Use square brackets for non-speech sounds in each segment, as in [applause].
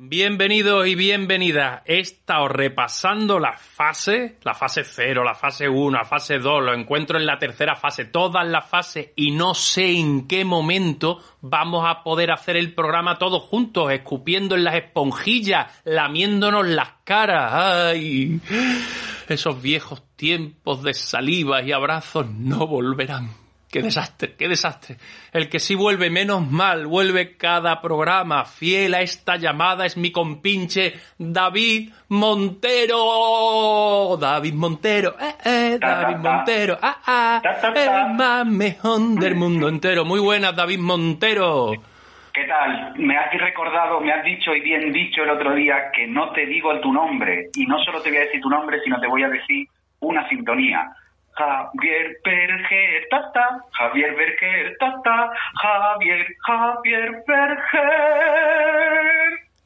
Bienvenidos y bienvenidas. He estado repasando la fase, la fase 0, la fase 1, la fase 2, lo encuentro en la tercera fase, todas las fases y no sé en qué momento vamos a poder hacer el programa todos juntos, escupiendo en las esponjillas, lamiéndonos las caras. ¡Ay! Esos viejos tiempos de salivas y abrazos no volverán. Qué desastre, qué desastre. El que sí vuelve menos mal, vuelve cada programa. Fiel a esta llamada es mi compinche David Montero. David Montero, eh, eh, David Montero, ah, ah, el más mejor del mundo entero. Muy buenas, David Montero. ¿Qué tal? Me has recordado, me has dicho y bien dicho el otro día que no te digo tu nombre. Y no solo te voy a decir tu nombre, sino te voy a decir una sintonía. Javier Berger, tata, Javier Berger, tata, Javier, Javier Berger.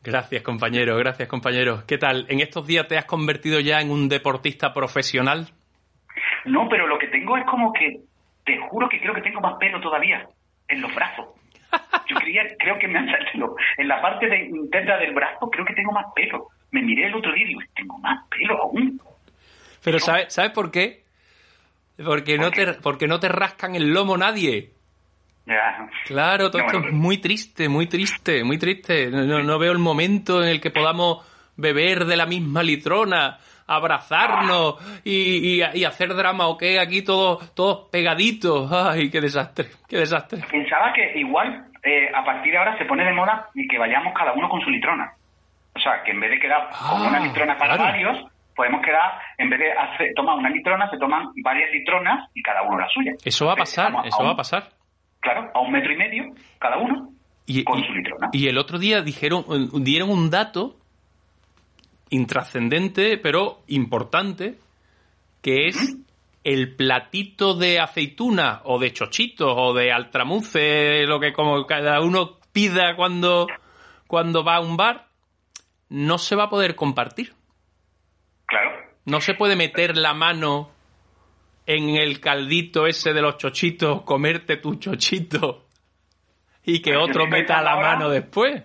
Gracias, compañero, gracias, compañero. ¿Qué tal? ¿En estos días te has convertido ya en un deportista profesional? No, pero lo que tengo es como que, te juro que creo que tengo más pelo todavía en los brazos. Yo creía, creo que me han salido en la parte de interna del brazo, creo que tengo más pelo. Me miré el otro día y digo, tengo más pelo aún. Pero ¿sabes, ¿sabes por qué? Porque no, te, porque no te rascan el lomo nadie. Ya. Claro, todo esto es muy triste, muy triste, muy triste. No, no, veo el momento en el que podamos beber de la misma litrona, abrazarnos y, y, hacer drama o qué aquí todos, todos pegaditos. Ay, qué desastre, qué desastre. Pensaba que igual eh, a partir de ahora se pone de moda y que vayamos cada uno con su litrona. O sea, que en vez de quedar con una ah, litrona para varios, podemos quedar, en vez de hacer, tomar una litrona, se toman varias litronas y cada uno la suya. Eso va a pasar, eso va a pasar. Claro, a un metro y medio cada uno y, con su litrona. Y el otro día dijeron, dieron un dato intrascendente, pero importante, que es el platito de aceituna o de chochitos o de altramuce, lo que como cada uno pida cuando, cuando va a un bar, no se va a poder compartir. No se puede meter la mano en el caldito ese de los chochitos, comerte tu chochito y que otro meta la mano después.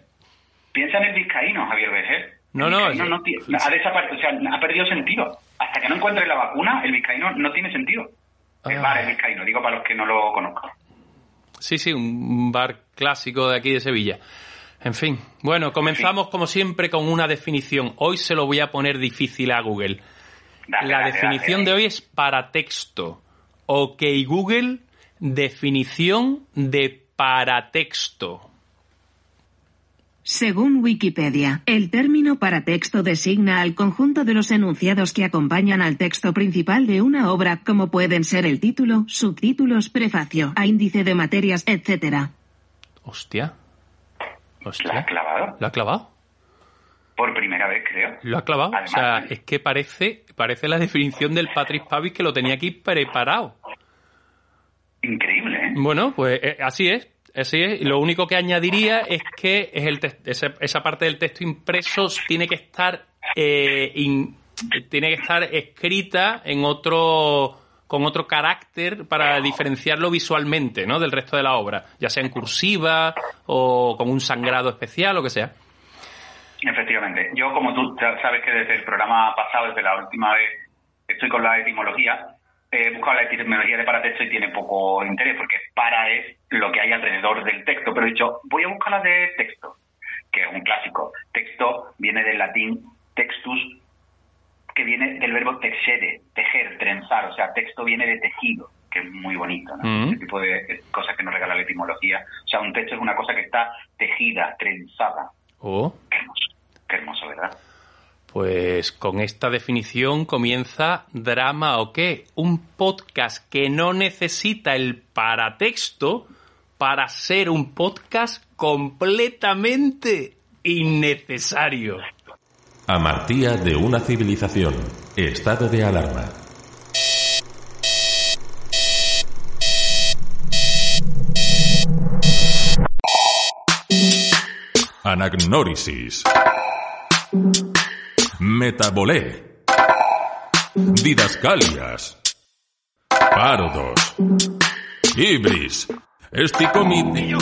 Piensa en el vizcaíno, Javier Vejer. No, no, ha, ha perdido sentido. Hasta que no encuentre la vacuna, el vizcaíno no tiene sentido. El bar, el vizcaíno, digo para los que no lo conozcan. Sí, sí, un bar clásico de aquí de Sevilla. En fin, bueno, comenzamos como siempre con una definición. Hoy se lo voy a poner difícil a Google la definición de hoy es para texto. Ok, Google, definición de paratexto. Según Wikipedia, el término paratexto designa al conjunto de los enunciados que acompañan al texto principal de una obra, como pueden ser el título, subtítulos, prefacio, a índice de materias, etc. Hostia. Hostia. ¿La ha clavado? ¿La ha clavado? Por primera vez, creo. Lo ha clavado. o sea, es que parece, parece la definición del Patrick Pavis que lo tenía aquí preparado. Increíble, ¿eh? Bueno, pues eh, así es. Así es. Lo único que añadiría es que es el esa, parte del texto impreso tiene que estar eh, tiene que estar escrita en otro con otro carácter para diferenciarlo visualmente, ¿no? Del resto de la obra, ya sea en cursiva o con un sangrado especial, o lo que sea. Efectivamente. Yo, como tú sabes que desde el programa pasado, desde la última vez, estoy con la etimología, he buscado la etimología de paratexto y tiene poco interés, porque para es lo que hay alrededor del texto. Pero he dicho, voy a buscar la de texto, que es un clásico. Texto viene del latín textus, que viene del verbo texere, tejer, trenzar. O sea, texto viene de tejido, que es muy bonito, ¿no? Mm. Ese tipo de cosas que nos regala la etimología. O sea, un texto es una cosa que está tejida, trenzada. Oh. Qué hermoso, qué hermoso, ¿verdad? Pues con esta definición comienza Drama o qué, un podcast que no necesita el paratexto para ser un podcast completamente innecesario. Amartía de una civilización. Estado de alarma. Anagnórisis. Metabolé. Didascalias. Parodos. Ibris. Esticomiti.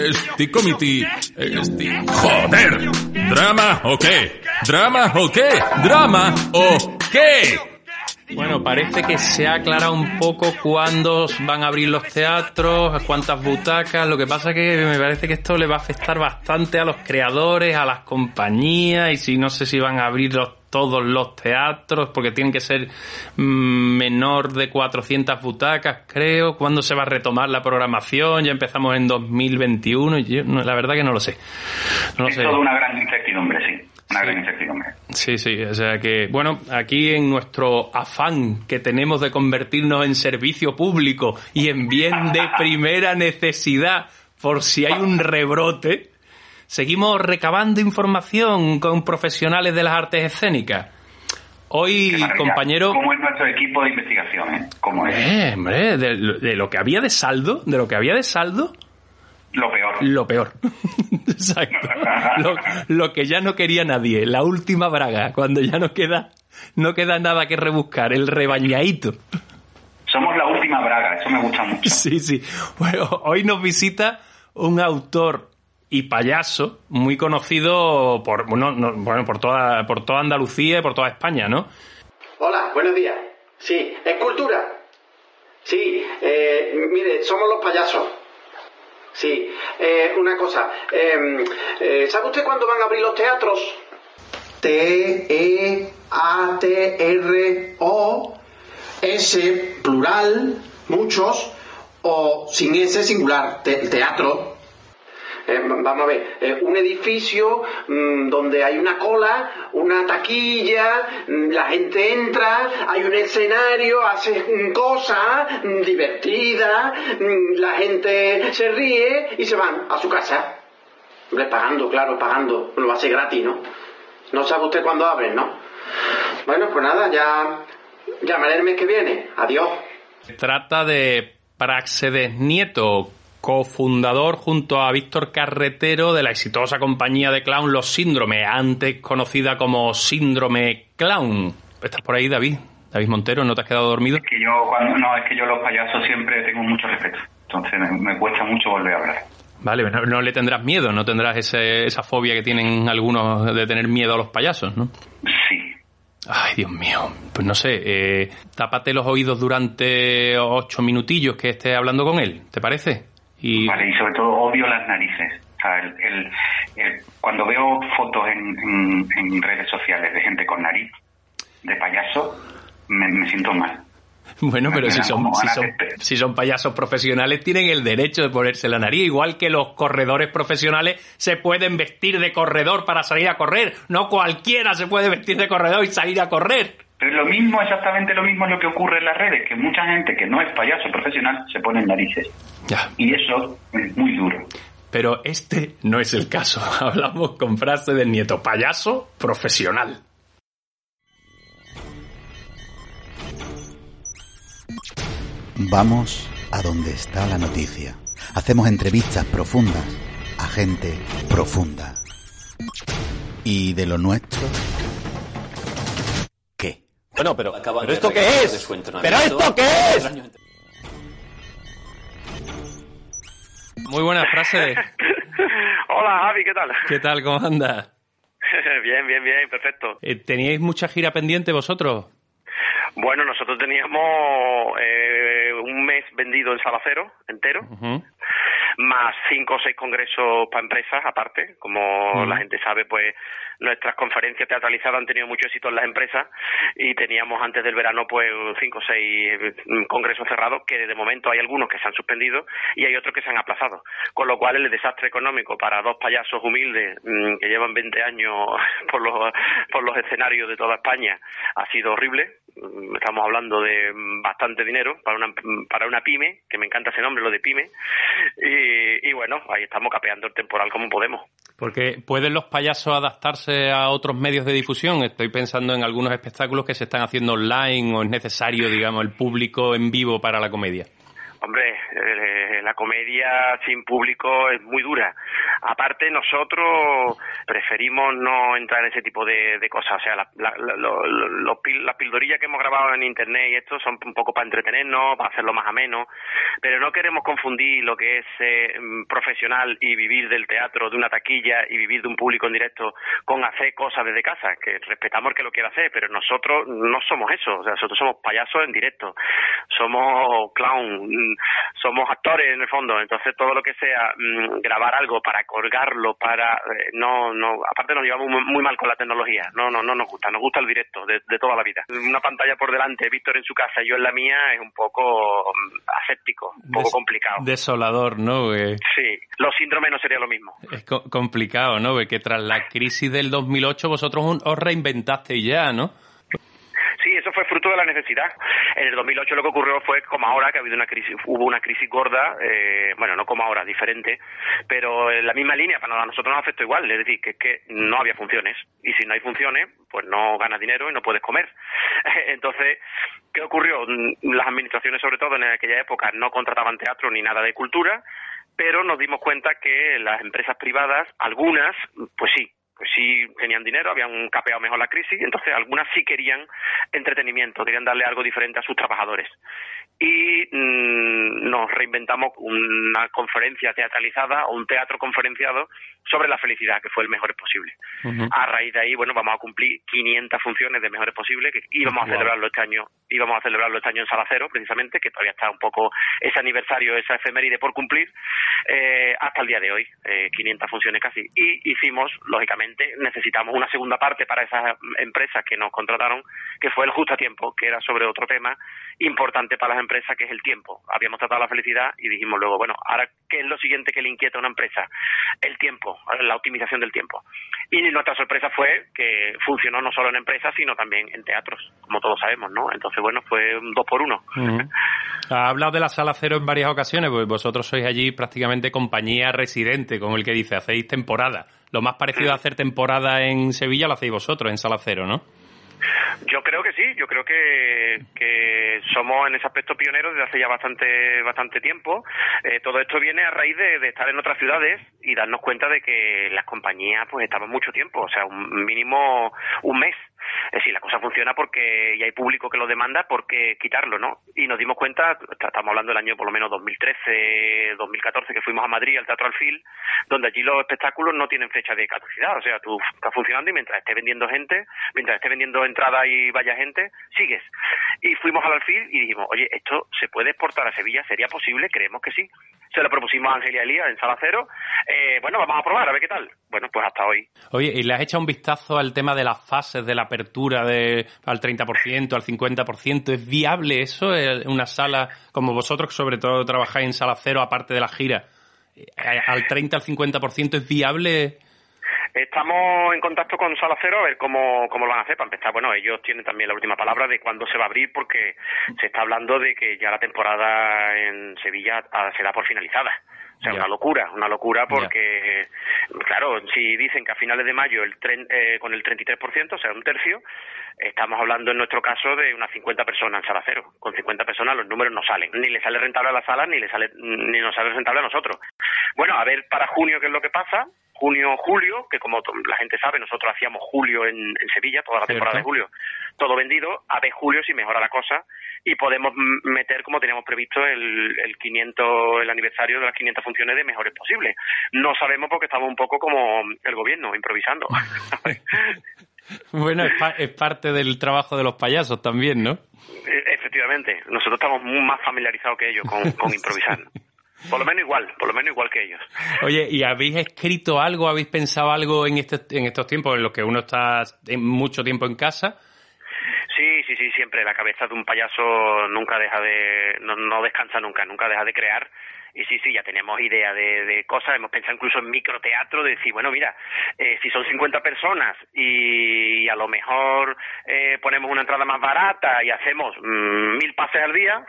Esticomiti. Esti... ¡Joder! ¿Drama o qué? ¿Drama o qué? ¿Drama o qué? Bueno, parece que se ha aclarado un poco cuándo van a abrir los teatros, cuántas butacas. Lo que pasa que me parece que esto le va a afectar bastante a los creadores, a las compañías, y si no sé si van a abrir todos los teatros, porque tienen que ser mm, menor de 400 butacas, creo. ¿Cuándo se va a retomar la programación? Ya empezamos en 2021 y yo, la verdad que no lo sé. No es toda una gran incertidumbre, sí. Una gran incertidumbre. Sí, sí, o sea que, bueno, aquí en nuestro afán que tenemos de convertirnos en servicio público y en bien de [laughs] primera necesidad, por si hay un rebrote, seguimos recabando información con profesionales de las artes escénicas. Hoy, compañero. ¿Cómo es nuestro equipo de investigación? Eh? ¿Cómo es? Eh, hombre, de, de, lo que había de saldo, de lo que había de saldo, lo peor. Lo peor. [laughs] Exacto. Lo, que ya no quería nadie. La última braga, cuando ya no queda, no queda nada que rebuscar. El rebañadito. Somos la última braga, eso me gusta mucho. Sí, sí. Bueno, hoy nos visita un autor y payaso muy conocido por, bueno, por, toda, por toda Andalucía y por toda España, ¿no? Hola, buenos días. Sí, es cultura. Sí, eh, mire, somos los payasos. Sí, eh, una cosa. Em, eh, ¿Sabe usted cuándo van a abrir los teatros? T-E-A-T-R-O-S, plural, muchos, o sin S, singular, teatro. Eh, vamos a ver, eh, un edificio mm, donde hay una cola, una taquilla, mm, la gente entra, hay un escenario, hace cosas mm, divertidas, la gente se ríe y se van a su casa. pagando, claro, pagando, lo hace gratis, ¿no? No sabe usted cuándo abren, ¿no? Bueno, pues nada, ya llamaré el mes que viene. Adiós. Trata de Praxedes Nieto, cofundador junto a Víctor Carretero de la exitosa compañía de clown Los Síndromes, antes conocida como Síndrome Clown. ¿Estás por ahí, David? David Montero, ¿no te has quedado dormido? Es que yo, cuando, no, es que yo los payasos siempre tengo mucho respeto. Entonces me, cuesta mucho volver a hablar. Vale, no, le tendrás miedo, no tendrás esa fobia que tienen algunos de tener miedo a los payasos, ¿no? Sí. Ay, Dios mío. Pues no sé, eh, tápate los oídos durante ocho minutillos que esté hablando con él, ¿te parece? Y... Vale, y sobre todo odio las narices. el, cuando veo fotos en, redes sociales de gente con nariz, de payaso, me, siento mal. Bueno, pero si son, si son, si, son, payasos profesionales, tienen el derecho de ponerse la nariz, igual que los corredores profesionales se pueden vestir de corredor para salir a correr. No cualquiera se puede vestir de corredor y salir a correr. Pero lo mismo, exactamente lo mismo es lo que ocurre en las redes, que mucha gente que no es payaso profesional se pone narices. Ya. Y eso es muy duro. Pero este no es el caso. [laughs] Hablamos con frase del nieto, payaso profesional. Vamos a donde está la noticia. Hacemos entrevistas profundas a gente profunda. ¿Y de lo nuestro? Bueno, pero, ¿pero esto qué es? ¿Pero esto qué es? Muy buena frase. [laughs] Hola, Javi, ¿qué tal? ¿Qué tal? ¿Cómo anda? [laughs] bien, bien, bien, perfecto. Eh, ¿Teníais mucha gira pendiente vosotros? Bueno, nosotros teníamos eh, un mes vendido en Salacero entero más cinco o seis congresos para empresas aparte. Como la gente sabe, pues nuestras conferencias teatralizadas han tenido mucho éxito en las empresas y teníamos antes del verano pues cinco o seis mm, congresos cerrados que de momento hay algunos que se han suspendido y hay otros que se han aplazado. Con lo cual el desastre económico para dos payasos humildes mm, que llevan 20 años [laughs] por los, por los escenarios de toda España ha sido horrible. Estamos hablando de bastante dinero para una, para una pyme, que me encanta ese nombre, lo de pyme. Y, y, bueno, ahí estamos capeando el temporal como podemos. Porque pueden los payasos adaptarse a otros medios de difusión. Estoy pensando en algunos espectáculos que se están haciendo online o es necesario, digamos, el público en vivo para la comedia. Hombre, eh, la comedia sin público es muy dura. Aparte, nosotros preferimos no entrar en ese tipo de, cosas. O sea, la, las pildorillas que hemos grabado en internet y esto son un poco para entretenernos, para hacerlo más ameno, pero no queremos confundir lo que es eh, profesional y vivir del teatro, de una taquilla y vivir de un público en directo con hacer cosas desde casa, que respetamos que lo quiera hacer, pero nosotros no somos eso. O sea, nosotros somos payasos en directo, somos clown, mm, somos actores en el fondo. Entonces, todo lo que sea mm, grabar algo para colgarlo, para. Eh, no, no. Aparte, nos llevamos muy, mal con la tecnología. No, no, no nos gusta. Nos gusta el directo de, toda la vida. Una pantalla por delante, Víctor en su casa y yo en la mía, es un poco mm, aséptico, un poco complicado. Desolador, ¿no? Sí, los síndromes no sería lo mismo. Es complicado, ¿no? Que tras la crisis del 2008 vosotros os reinventaste ya, ¿no? De la necesidad. En el 2008 lo que ocurrió fue como ahora, que ha habido una crisis, hubo una crisis gorda, eh, bueno, no como ahora, diferente, pero en la misma línea, para nosotros nos afectó igual, es decir, que que no había funciones, y si no hay funciones, pues no ganas dinero y no puedes comer. [laughs] Entonces, ¿qué ocurrió? Las administraciones, sobre todo en aquella época, no contrataban teatro ni nada de cultura, pero nos dimos cuenta que las empresas privadas, algunas, pues sí, pues sí tenían dinero, habían capeado mejor la crisis, entonces algunas sí querían entretenimiento, querían darle algo diferente a sus trabajadores. Y mm, nos reinventamos una conferencia teatralizada o un teatro conferenciado sobre la felicidad, que fue el mejor posible. A raíz de ahí, bueno, vamos a cumplir 500 funciones de mejores posible, que íbamos a celebrarlo este año, íbamos a celebrarlo este año en Sala Cero, precisamente, que todavía está un poco ese aniversario, esa efeméride por cumplir, eh, hasta el día de hoy, 500 eh, funciones casi. Y hicimos, lógicamente, necesitamos una segunda parte para esas empresas que nos contrataron, que fue el justo a tiempo, que era sobre otro tema importante para las empresas, que es el tiempo. Habíamos tratado la felicidad y dijimos luego, bueno, ahora, ¿qué es lo siguiente que le inquieta a una empresa? El tiempo, la optimización del tiempo. Y nuestra sorpresa fue que funcionó no solo en empresas, sino también en teatros, como todos sabemos, ¿no? Entonces, bueno, fue un dos por uno. Ha hablado de la sala cero en varias ocasiones, pues vosotros sois allí prácticamente compañía residente, como el que dice, hacéis temporada. Lo más parecido a hacer temporada en Sevilla lo hacéis vosotros, en Sala Cero, ¿no? Yo creo que sí, yo creo que, que somos en ese aspecto pioneros desde hace ya bastante bastante tiempo. Eh, todo esto viene a raíz de, de, estar en otras ciudades y darnos cuenta de que las compañías pues estaban mucho tiempo, o sea, un mínimo un mes es decir, la cosa funciona porque y hay público que lo demanda, ¿por qué quitarlo, no? Y nos dimos cuenta, estamos hablando del año por lo menos 2013, 2014, que fuimos a Madrid, al Teatro Alfil, donde allí los espectáculos no tienen fecha de caducidad, o sea, tú estás funcionando y mientras esté vendiendo gente, mientras esté vendiendo entradas y vaya gente, sigues. Y fuimos al Alfil y dijimos, oye, esto se puede exportar a Sevilla, ¿sería posible? Creemos que sí. Se lo propusimos a Angelia Elías en Sala Cero. Eh, bueno, vamos a probar, a ver qué tal. Bueno, pues hasta hoy. Oye, ¿y le has echado un vistazo al tema de las fases de la apertura de, al 30%, al 50%? ¿Es viable eso una sala como vosotros, que sobre todo trabajáis en Sala Cero, aparte de la gira? Eh, ¿Al 30, al 50% es viable? Estamos en contacto con Sala Cero a ver cómo, cómo lo van a hacer. Para empezar, bueno, ellos tienen también la última palabra de cuándo se va a abrir porque se está hablando de que ya la temporada en Sevilla ah, se da por finalizada. O sea, una locura, una locura porque, claro, si dicen que a finales de mayo el tren, eh, con el 33%, o sea, un tercio, estamos hablando en nuestro caso de unas 50 personas en sala cero. Con 50 personas los números no salen. Ni le sale rentable a la sala, ni le sale, ni nos sale rentable a nosotros. Bueno, a ver para junio qué es lo que pasa junio, julio, que como la gente sabe, nosotros hacíamos julio en, Sevilla, toda la temporada de julio, todo vendido, a ver julio si mejora la cosa y podemos meter como teníamos previsto el, el 500, el aniversario de las 500 funciones de mejores posibles. No sabemos porque estamos un poco como el gobierno, improvisando. [laughs] bueno, es, parte del trabajo de los payasos también, ¿no? E, efectivamente, nosotros estamos más familiarizados que ellos con, con improvisar. [laughs] Por lo menos igual, por lo menos igual que ellos. Oye, ¿y habéis escrito algo, habéis pensado algo en, este, en estos tiempos en los que uno está mucho tiempo en casa? Sí, sí, sí, siempre. La cabeza de un payaso nunca deja de, no, no descansa nunca, nunca deja de crear y sí, sí, ya tenemos idea de, cosas, hemos pensado incluso en microteatro, de decir, bueno, mira, eh, si son 50 personas y, a lo mejor eh, ponemos una entrada más barata y hacemos mm, mil pases al día,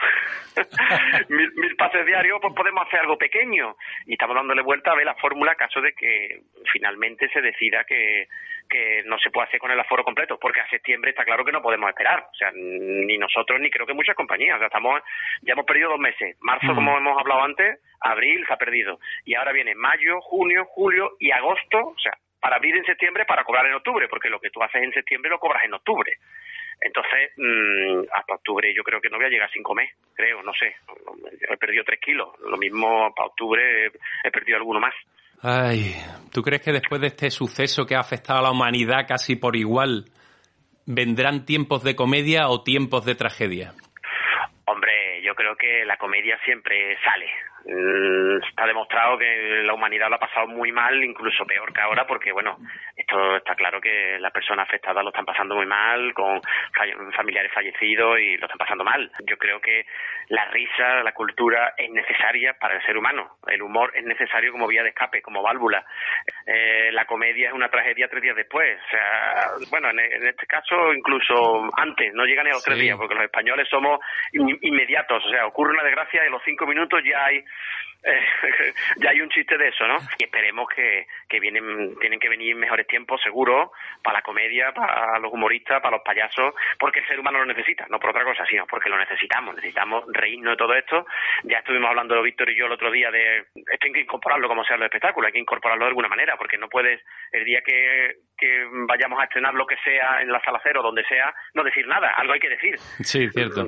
[laughs] mil, pases diarios, pues podemos hacer algo pequeño. Y estamos dándole vuelta a ver la fórmula caso de que finalmente se decida que, que no se puede hacer con el aforo completo, porque a septiembre está claro que no podemos esperar, o sea, ni nosotros ni creo que muchas compañías, o sea, estamos, ya hemos perdido dos meses, marzo como hemos hablado antes, abril se ha perdido, y ahora viene mayo, junio, julio y agosto, o sea, para abrir en septiembre, para cobrar en octubre, porque lo que tú haces en septiembre lo cobras en octubre. Entonces, mmm, hasta octubre yo creo que no voy a llegar sin comer, creo, no sé. He perdido tres kilos. Lo mismo para octubre he perdido alguno más. Ay, ¿tú crees que después de este suceso que ha afectado a la humanidad casi por igual, vendrán tiempos de comedia o tiempos de tragedia? Hombre, yo creo que la comedia siempre sale. Mm, está demostrado que la humanidad lo ha pasado muy mal, incluso peor que ahora, porque bueno, esto está claro que las personas afectadas lo están pasando muy mal, con familiares fallecidos y lo están pasando mal. Yo creo que la risa, la cultura es necesaria para el ser humano. El humor es necesario como vía de escape, como válvula. Eh, la comedia es una tragedia tres días después. O sea, bueno, en, este caso incluso antes, no llega ni a los tres días, porque los españoles somos inmediatos. O sea, ocurre una desgracia y a los cinco minutos ya hay eh, [laughs] ya hay un chiste de eso, ¿no? Y esperemos que, que vienen, tienen que venir mejores tiempos, seguro, para la comedia, para los humoristas, para los payasos, porque el ser humano lo necesita, no por otra cosa, sino porque lo necesitamos, necesitamos reírnos de todo esto. Ya estuvimos hablando, Víctor y yo, el otro día de esto hay que incorporarlo como sea el espectáculo, hay que incorporarlo de alguna manera, porque no puedes, el día que, que vayamos a estrenar lo que sea en la sala cero, donde sea, no decir nada, algo hay que decir. Sí, cierto.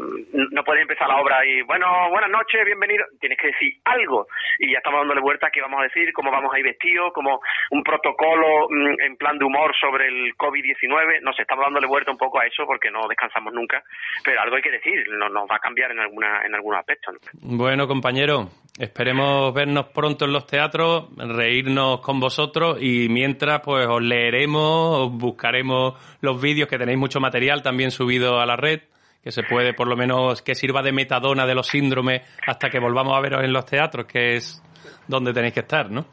No puedes empezar la obra y, bueno, buenas noches, bienvenido, tienes que decir algo y ya estamos dándole vuelta a qué vamos a decir, cómo vamos a ir vestidos, como un protocolo mm, en plan de humor sobre el COVID-19. No sé, estamos dándole vuelta un poco a eso porque no descansamos nunca, pero algo hay que decir, no, nos va a cambiar en, alguna, en algunos aspectos. Bueno, compañero, esperemos vernos pronto en los teatros, reírnos con vosotros y mientras pues os leeremos, os buscaremos los vídeos que tenéis mucho material también subido a la red que se puede por lo menos que sirva de metadona de los síndromes hasta que volvamos a veros en los teatros, que es donde tenéis que estar, ¿no?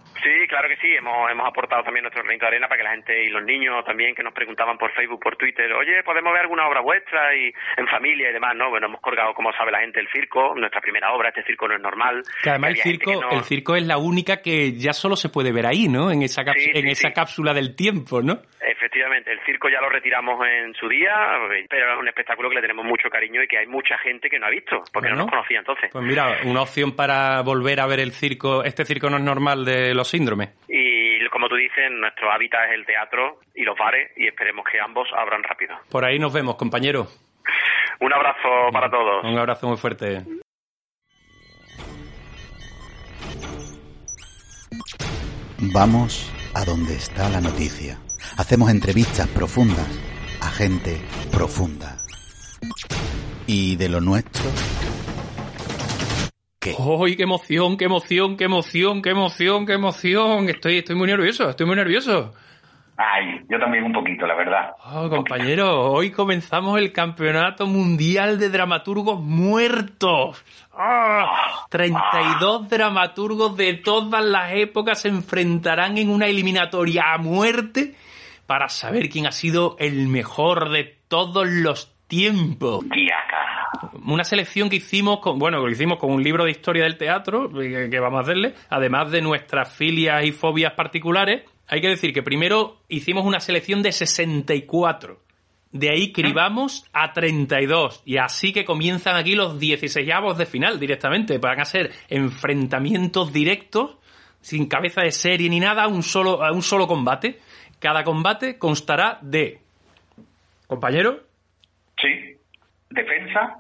Claro que sí, hemos, hemos aportado también nuestro granito de arena para que la gente y los niños también que nos preguntaban por Facebook, por Twitter, oye, ¿podemos ver alguna obra vuestra y en familia y demás? No, bueno, hemos colgado, como sabe la gente, el circo, nuestra primera obra, este circo no es normal. Que además el circo, el circo es la única que ya solo se puede ver ahí, ¿no? En esa, en esa cápsula del tiempo, ¿no? Efectivamente, el circo ya lo retiramos en su día, pero es un espectáculo que le tenemos mucho cariño y que hay mucha gente que no ha visto, porque no nos conocía entonces. Pues mira, una opción para volver a ver el circo, este circo no es normal de los síndromes. Y como tú dices, nuestro hábitat es el teatro y los bares y esperemos que ambos abran rápido. Por ahí nos vemos, compañero. Un abrazo para todos. Un abrazo muy fuerte. Vamos a donde está la noticia. Hacemos entrevistas profundas a gente profunda. ¿Y de lo nuestro? ¿Qué? ¡Uy, qué emoción, qué emoción, qué emoción, qué emoción, qué emoción! Estoy, estoy muy nervioso, estoy muy nervioso. Ay, yo también un poquito, la verdad. Oh, compañero, hoy comenzamos el Campeonato Mundial de Dramaturgos Muertos. ¡Ah! 32 dramaturgos de todas las épocas se enfrentarán en una eliminatoria a muerte para saber quién ha sido el mejor de todos los tiempos. Una selección que hicimos con, bueno, que hicimos con un libro de historia del teatro, que, vamos a hacerle, además de nuestras filias y fobias particulares. Hay que decir que primero hicimos una selección de 64. De ahí cribamos a 32. Y así que comienzan aquí los 16 avos de final directamente. Van a ser enfrentamientos directos, sin cabeza de serie ni nada, un solo, un solo combate. Cada combate constará de. ¿Compañero? Defensa,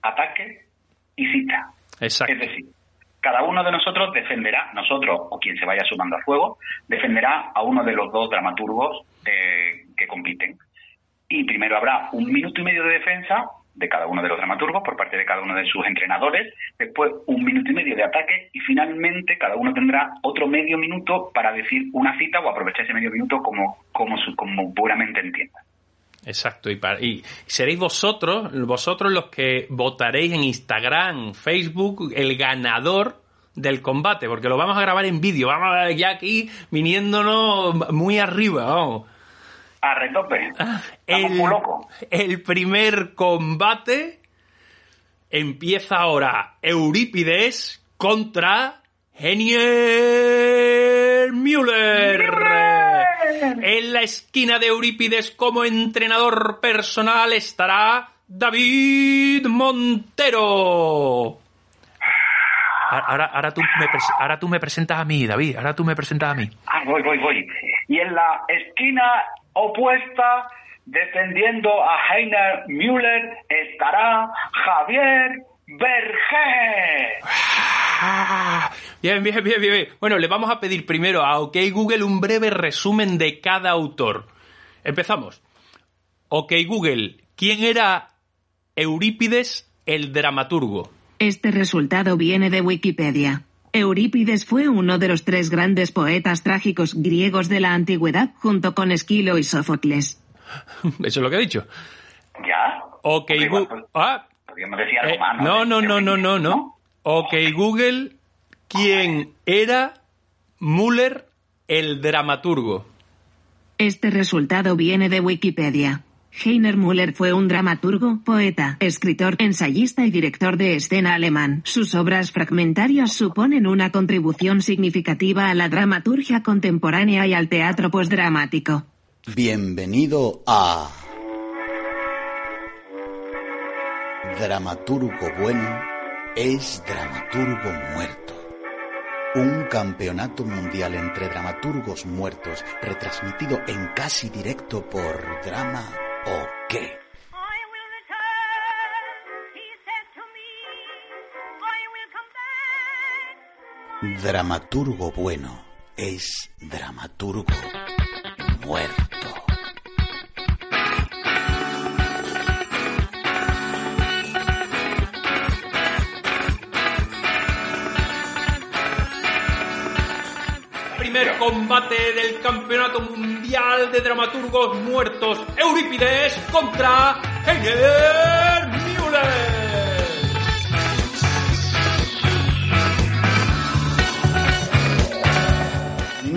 ataque y cita. Exacto. Es decir, cada uno de nosotros defenderá, nosotros o quien se vaya sumando al juego, defenderá a uno de los dos dramaturgos eh, que compiten. Y primero habrá un minuto y medio de defensa de cada uno de los dramaturgos por parte de cada uno de sus entrenadores, después un minuto y medio de ataque y finalmente cada uno tendrá otro medio minuto para decir una cita o aprovechar ese medio minuto como, como, como puramente entienda. Exacto, y, y, seréis vosotros, vosotros los que votaréis en Instagram, Facebook, el ganador del combate, porque lo vamos a grabar en vídeo, vamos a ya aquí viniéndonos muy arriba, vamos. A retope. Ah, el, muy loco. el primer combate empieza ahora. Eurípides contra Genier Müller. En la esquina de Eurípides como entrenador personal estará David Montero. Ahora, ahora, tú me ahora tú me presentas a mí, David. Ahora tú me presentas a mí. Ah, voy, voy, voy. Y en la esquina opuesta, defendiendo a Heiner Müller, estará Javier Berger. Ah, bien, bien, bien, bien. Bueno, le vamos a pedir primero a OK Google un breve resumen de cada autor. Empezamos. OK Google, ¿quién era Eurípides el dramaturgo? Este resultado viene de Wikipedia. Eurípides fue uno de los tres grandes poetas trágicos griegos de la antigüedad junto con Esquilo y Sófocles. [laughs] Eso es lo que he dicho. ¿Ya? Ok, Google. Eh, no, no, no, no, no, no. Ok, Google, ¿quién era Müller el dramaturgo? Este resultado viene de Wikipedia. Heiner Müller fue un dramaturgo, poeta, escritor, ensayista y director de escena alemán. Sus obras fragmentarias suponen una contribución significativa a la dramaturgia contemporánea y al teatro postdramático. Bienvenido a Dramaturgo bueno es dramaturgo muerto. Un campeonato mundial entre dramaturgos muertos retransmitido en casi directo por Drama o qué? Dramaturgo bueno es dramaturgo muerto. Primer combate del Campeonato Mundial de Dramaturgos Muertos, Eurípides contra Heiner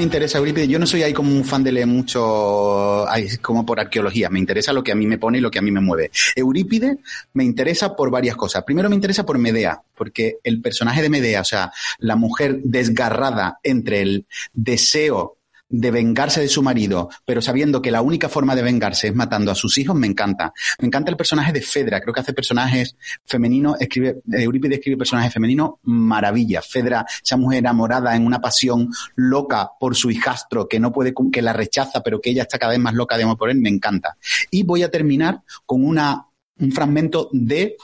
interesa Eurípides. Yo no soy ahí como un fan de leer mucho, como por arqueología. Me interesa lo que a mí me pone y lo que a mí me mueve. Eurípides me interesa por varias cosas. Primero me interesa por Medea, porque el personaje de Medea, o sea, la mujer desgarrada entre el deseo de vengarse de su marido, pero sabiendo que la única forma de vengarse es matando a sus hijos, me encanta. Me encanta el personaje de Fedra, creo que hace personajes femeninos, escribe, Eurípides escribe personajes femeninos maravilla. Fedra, esa mujer enamorada en una pasión loca por su hijastro, que no puede, que la rechaza, pero que ella está cada vez más loca de amor por él, me encanta. Y voy a terminar con una, un fragmento de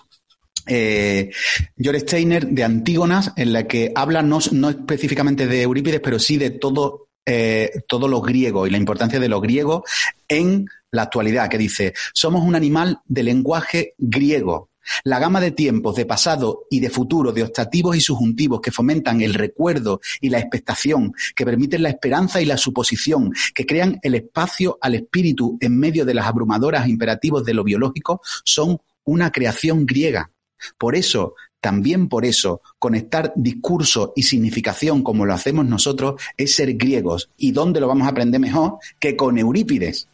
eh, George Steiner de Antígonas, en la que habla no, no específicamente de Eurípides, pero sí de todo eh, todo lo griego y la importancia de lo griego en la actualidad, que dice, somos un animal de lenguaje griego. La gama de tiempos, de pasado y de futuro, de optativos y subjuntivos que fomentan el recuerdo y la expectación, que permiten la esperanza y la suposición, que crean el espacio al espíritu en medio de las abrumadoras imperativos de lo biológico, son una creación griega. Por eso, también por eso, conectar discurso y significación como lo hacemos nosotros es ser griegos. ¿Y dónde lo vamos a aprender mejor que con Eurípides?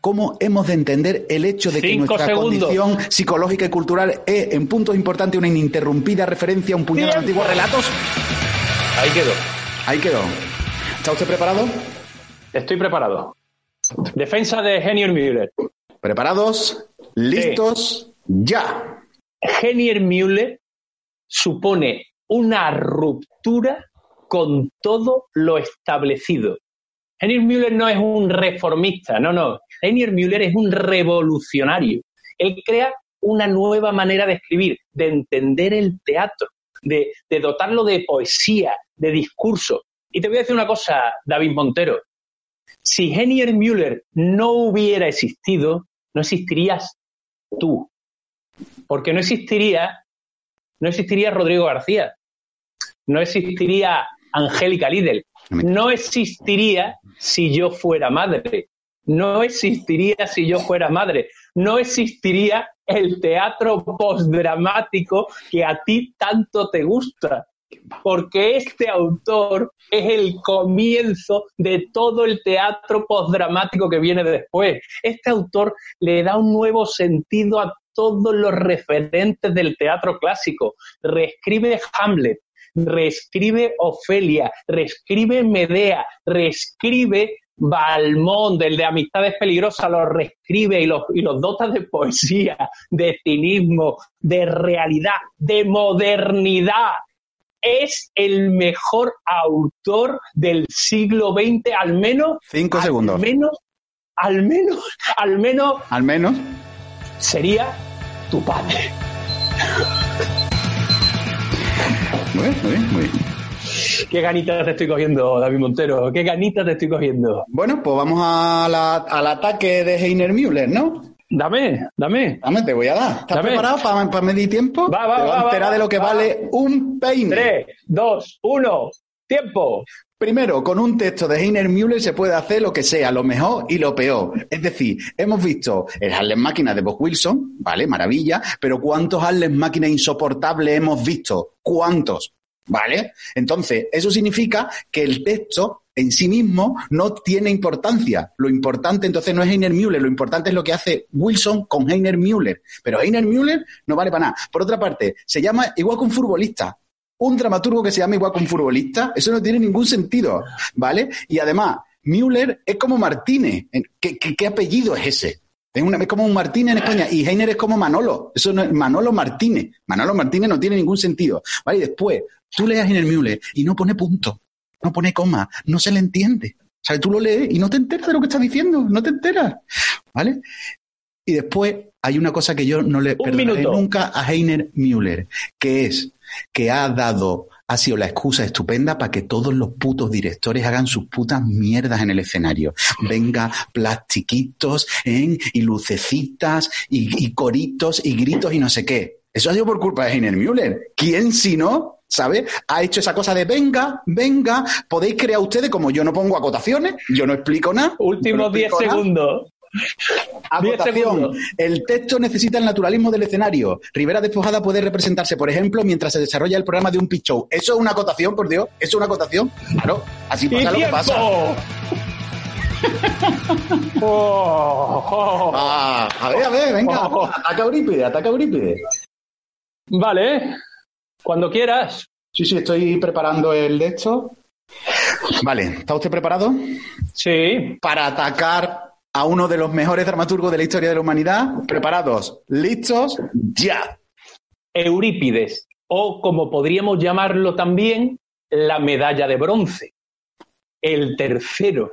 ¿Cómo hemos de entender el hecho de que nuestra condición psicológica y cultural es, en puntos importantes, una ininterrumpida referencia a un puñado de antiguos relatos? Ahí quedó. Ahí quedó. ¿Está usted preparado? Estoy preparado. Defensa de Genier Müller. ¿Preparados? ¿Listos? ¡Ya! Genier Müller supone una ruptura con todo lo establecido. Henry Müller no es un reformista, no, no. Henry Müller es un revolucionario. Él crea una nueva manera de escribir, de entender el teatro, de, dotarlo de poesía, de discurso. Y te voy a decir una cosa, David Montero. Si Henry Müller no hubiera existido, no existirías tú. Porque no existiría no existiría Rodrigo García, no existiría Angélica Lidl, no existiría si yo fuera madre, no existiría si yo fuera madre, no existiría el teatro postdramático que a ti tanto te gusta, porque este autor es el comienzo de todo el teatro postdramático que viene después. Este autor le da un nuevo sentido a todos los referentes del teatro clásico. Reescribe Hamlet, reescribe Ofelia, reescribe Medea, reescribe Balmón, del de Amistades Peligrosas, los reescribe y los, y los dota de poesía, de cinismo, de realidad, de modernidad. Es el mejor autor del siglo XX, al menos. Cinco segundos. Al menos, al menos, al menos. Al menos. Sería tu padre. Muy bien, muy bien, muy bien. Qué ganitas te estoy cogiendo, David Montero. Qué ganitas te estoy cogiendo. Bueno, pues vamos a la- al ataque de Heiner Müller, ¿no? Dame, dame. Dame, te voy a dar. ¿Estás Dame. preparado para medir tiempo? Va, va, te vas va, a enterar va, de lo que va. vale un peine. Tres, dos, uno. Tiempo. Primero, con un texto de Heiner Müller se puede hacer lo que sea, lo mejor y lo peor. Es decir, hemos visto el Harlem Máquina de Bob Wilson, ¿vale? Maravilla, pero ¿cuántos Harlem Máquinas insoportables hemos visto? ¿Cuántos? ¿Vale? Entonces, eso significa que el texto en sí mismo no tiene importancia. Lo importante entonces no es Heiner Müller, lo importante es lo que hace Wilson con Heiner Müller. Pero Heiner Müller no vale para nada. Por otra parte, se llama igual que un futbolista. Un dramaturgo que se llama igual que un futbolista, eso no tiene ningún sentido, ¿vale? Y además, Müller es como Martínez. ¿Qué, qué- apellido es ese? Es, una, es como un Martínez en España y Heiner es como Manolo. Eso no es Manolo Martínez. Manolo Martínez no tiene ningún sentido. ¿Vale? Y después, tú lees Heiner Müller y no pone punto, no pone coma, no se le entiende. O sea, tú lo lees y no te enteras de lo que está diciendo, no te enteras. ¿Vale? Y después hay una cosa que yo no le perdonaré nunca a Heiner Müller, que es que ha dado, ha sido la excusa estupenda para que todos los putos directores hagan sus putas mierdas en el escenario. Venga, plastiquitos, ¿eh? y lucecitas, y, y coritos, y gritos, y no sé qué. Eso ha sido por culpa de Heiner Müller. ¿Quién si no? ¿Sabes? Ha hecho esa cosa de venga, venga, podéis crear ustedes, como yo no pongo acotaciones, yo no explico nada. Últimos 10 explico nada. segundos. Acotación. El texto necesita el naturalismo del escenario. Rivera despojada puede representarse, por ejemplo, mientras se desarrolla el programa de un pitch show. ¿Eso es una acotación, por Dios? ¿Eso es una acotación? Claro, así ¡Y pasa lo que pasa. [laughs] Oh, oh. Ah, a ver, a ver, venga. Oh. Ataca Eurípide, ataca Eurípide. Vale, cuando quieras. Sí, sí, estoy preparando el de esto. Vale, ¿está usted preparado? Sí. Para atacar a uno de los mejores dramaturgos de la historia de la humanidad. ¿Preparados? ¿Listos? ¡Ya! Eurípides, o como podríamos llamarlo también, la medalla de bronce. El tercero.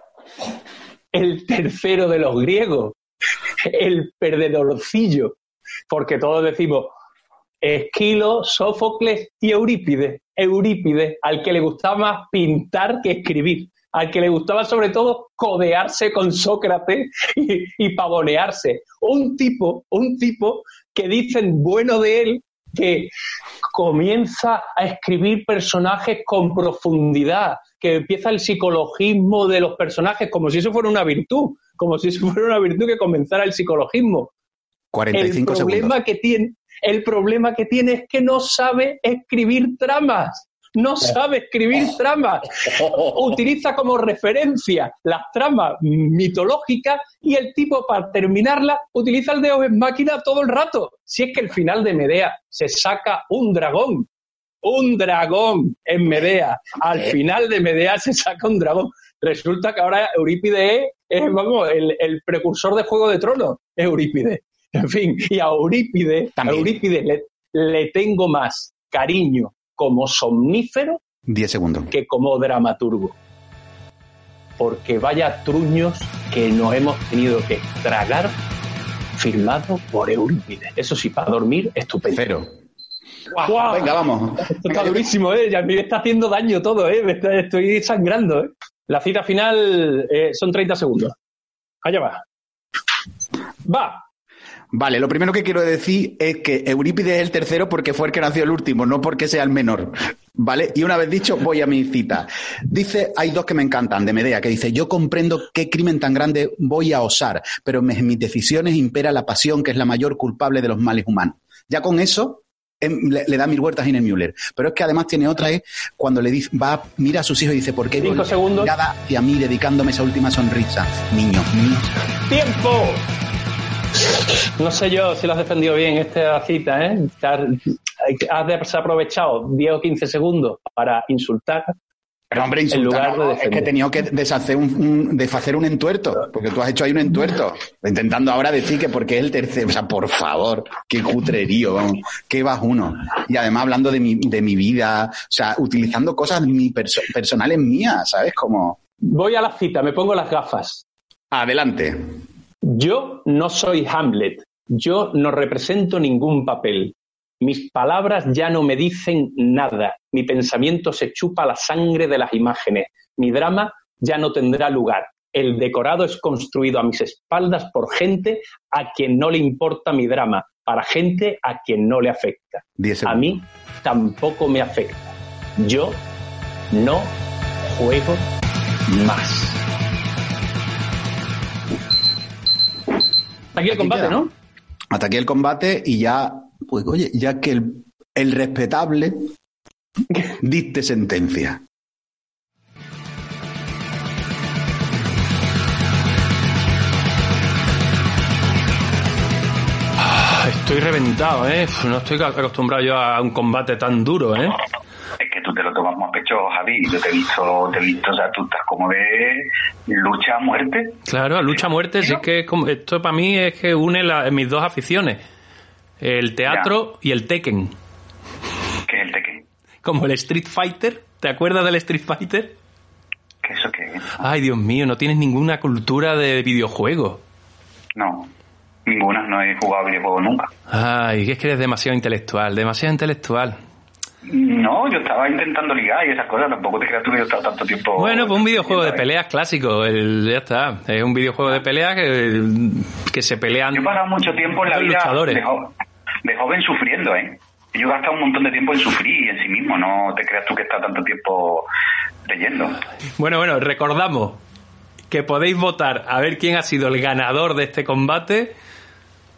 El tercero de los griegos. El perdedorcillo. Porque todos decimos Esquilo, Sófocles y Eurípides. Eurípides, al que le gustaba más pintar que escribir. Al que le gustaba sobre todo codearse con Sócrates y, y pavonearse. Un tipo, un tipo que dicen bueno de él que comienza a escribir personajes con profundidad, que empieza el psicologismo de los personajes como si eso fuera una virtud, como si eso fuera una virtud que comenzara el psicologismo. 45 el problema segundos. que tiene, el problema que tiene es que no sabe escribir tramas. No [laughs] sabe escribir tramas. Utiliza como referencia las tramas mitológicas y el tipo para terminarla utiliza el dedo en máquina todo el rato. Si es que el final de Medea se saca un dragón. Un dragón en Medea. Al final de Medea se saca un dragón. Resulta que ahora Eurípides es, vamos, el, el precursor de Juego de Tronos. Es Eurípides. En fin, y a Eurípides, a. Eurípides le, le tengo más cariño como somnífero 10 segundos. que como dramaturgo. Porque vaya truños que nos hemos tenido que tragar firmado por Eurípides. Eso sí, para dormir, estupendo. Cero. ¡Guau! Venga, vamos. Esto está durísimo, ¿eh? Ya me está haciendo daño todo, ¿eh? Me está- estoy sangrando, ¿eh? La cita final eh, son 30 segundos. Allá va. Va. Vale, lo primero que quiero decir es que Eurípides es el tercero porque fue el que nació el último, no porque sea el menor. ¿Vale? Y una vez dicho, voy a mi cita. Dice, hay dos que me encantan, de Medea, que dice, yo comprendo qué crimen tan grande voy a osar, pero en mis decisiones impera la pasión, que es la mayor culpable de los males humanos. Ya con eso em, le, le da mil vueltas a Iner Müller. Pero es que además tiene otra, es cuando le dice, va, mira a sus hijos y dice, ¿por qué Cinco segundos. mirada hacia mí dedicándome esa última sonrisa? Niños míos. ¡Tiempo! No sé yo si lo has defendido bien esta cita, ¿eh? Has desaprovechado 10 o 15 segundos para insultar Pero hombre, insultar, es que he tenido que deshacer un, deshacer un entuerto, porque tú has hecho ahí un entuerto, intentando ahora decir que porque es el tercero, o sea, por favor, qué cutrerío, qué uno. Y además hablando de mi, de mi vida, o sea, utilizando cosas mi personales mías, ¿sabes? Como... Voy a la cita, me pongo las gafas. Adelante. Yo no soy Hamlet, yo no represento ningún papel. Mis palabras ya no me dicen nada. Mi pensamiento se chupa la sangre de las imágenes. Mi drama ya no tendrá lugar. El decorado es construido a mis espaldas por gente a quien no le importa mi drama, para gente a quien no le afecta. A mí tampoco me afecta. Yo no juego más. Hasta aquí el combate, ¿no? Hasta aquí el combate y ya pues oye, ya que el, respetable [laughs] diste sentencia. Ah, estoy reventado, ¿eh? No estoy acostumbrado yo a un combate tan duro, ¿eh? Es tú te lo tomas más pecho, Javi. Yo te he visto, te he visto, o sea, tú estás como de lucha a muerte. Claro, lucha a muerte, sí, que esto para mí es que une mis dos aficiones el teatro y el Tekken. ¿Qué es el Tekken? Como el Street Fighter. ¿Te acuerdas del Street Fighter? ¿Qué eso qué es? Ay, Dios mío, no tienes ninguna cultura de videojuego. No, ninguna, no he jugado videojuegos nunca. Ay, es que eres demasiado intelectual, demasiado intelectual. No, yo estaba intentando ligar y esas cosas, tampoco te creas tú que yo estaba tanto tiempo... Bueno, pues un videojuego de peleas clásico, el, ya está. Es un videojuego de peleas que, que se pelean... Yo he pasado mucho tiempo en la vida de, de, joven sufriendo, ¿eh? Yo he gastado un montón de tiempo en sufrir en sí mismo, no te creas tú que está tanto tiempo leyendo. Bueno, bueno, recordamos que podéis votar a ver quién ha sido el ganador de este combate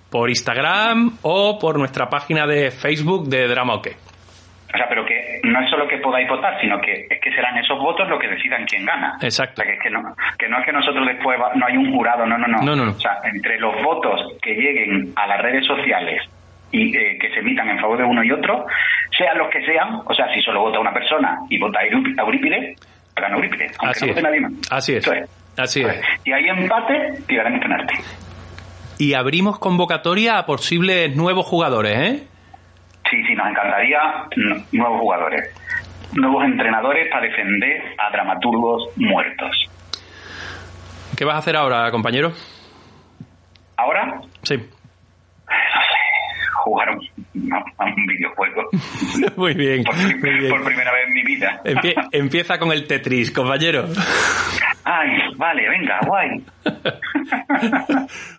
por Instagram o por nuestra página de Facebook de Drama OK. O sea, pero que no es solo que podáis votar, sino que es que serán esos votos los que decidan quién gana. Exacto. O sea, que, es que, no, que no es que nosotros después no hay un jurado, no, no, no. No, no, O sea, entre los votos que lleguen a las redes sociales y eh, que se emitan en favor de uno y otro, sean los que sean, o sea, si solo vota una persona y vota a Eurípides, gana Eurípides, aunque Así no vote nadie más. Así es. Así es. Y hay empate, tiraremos penalti. Y abrimos convocatoria a posibles nuevos jugadores, ¿eh? Sí, sí, nos encantaría nuevos jugadores, nuevos entrenadores para defender a dramaturgos muertos. ¿Qué vas a hacer ahora, compañero? ¿Ahora? Sí. No sé, jugar un, a un videojuego. [laughs] muy bien. Por, muy bien. por primera vez en mi vida. Empie empieza con el Tetris, compañero. Ay, vale, venga, guay. [laughs]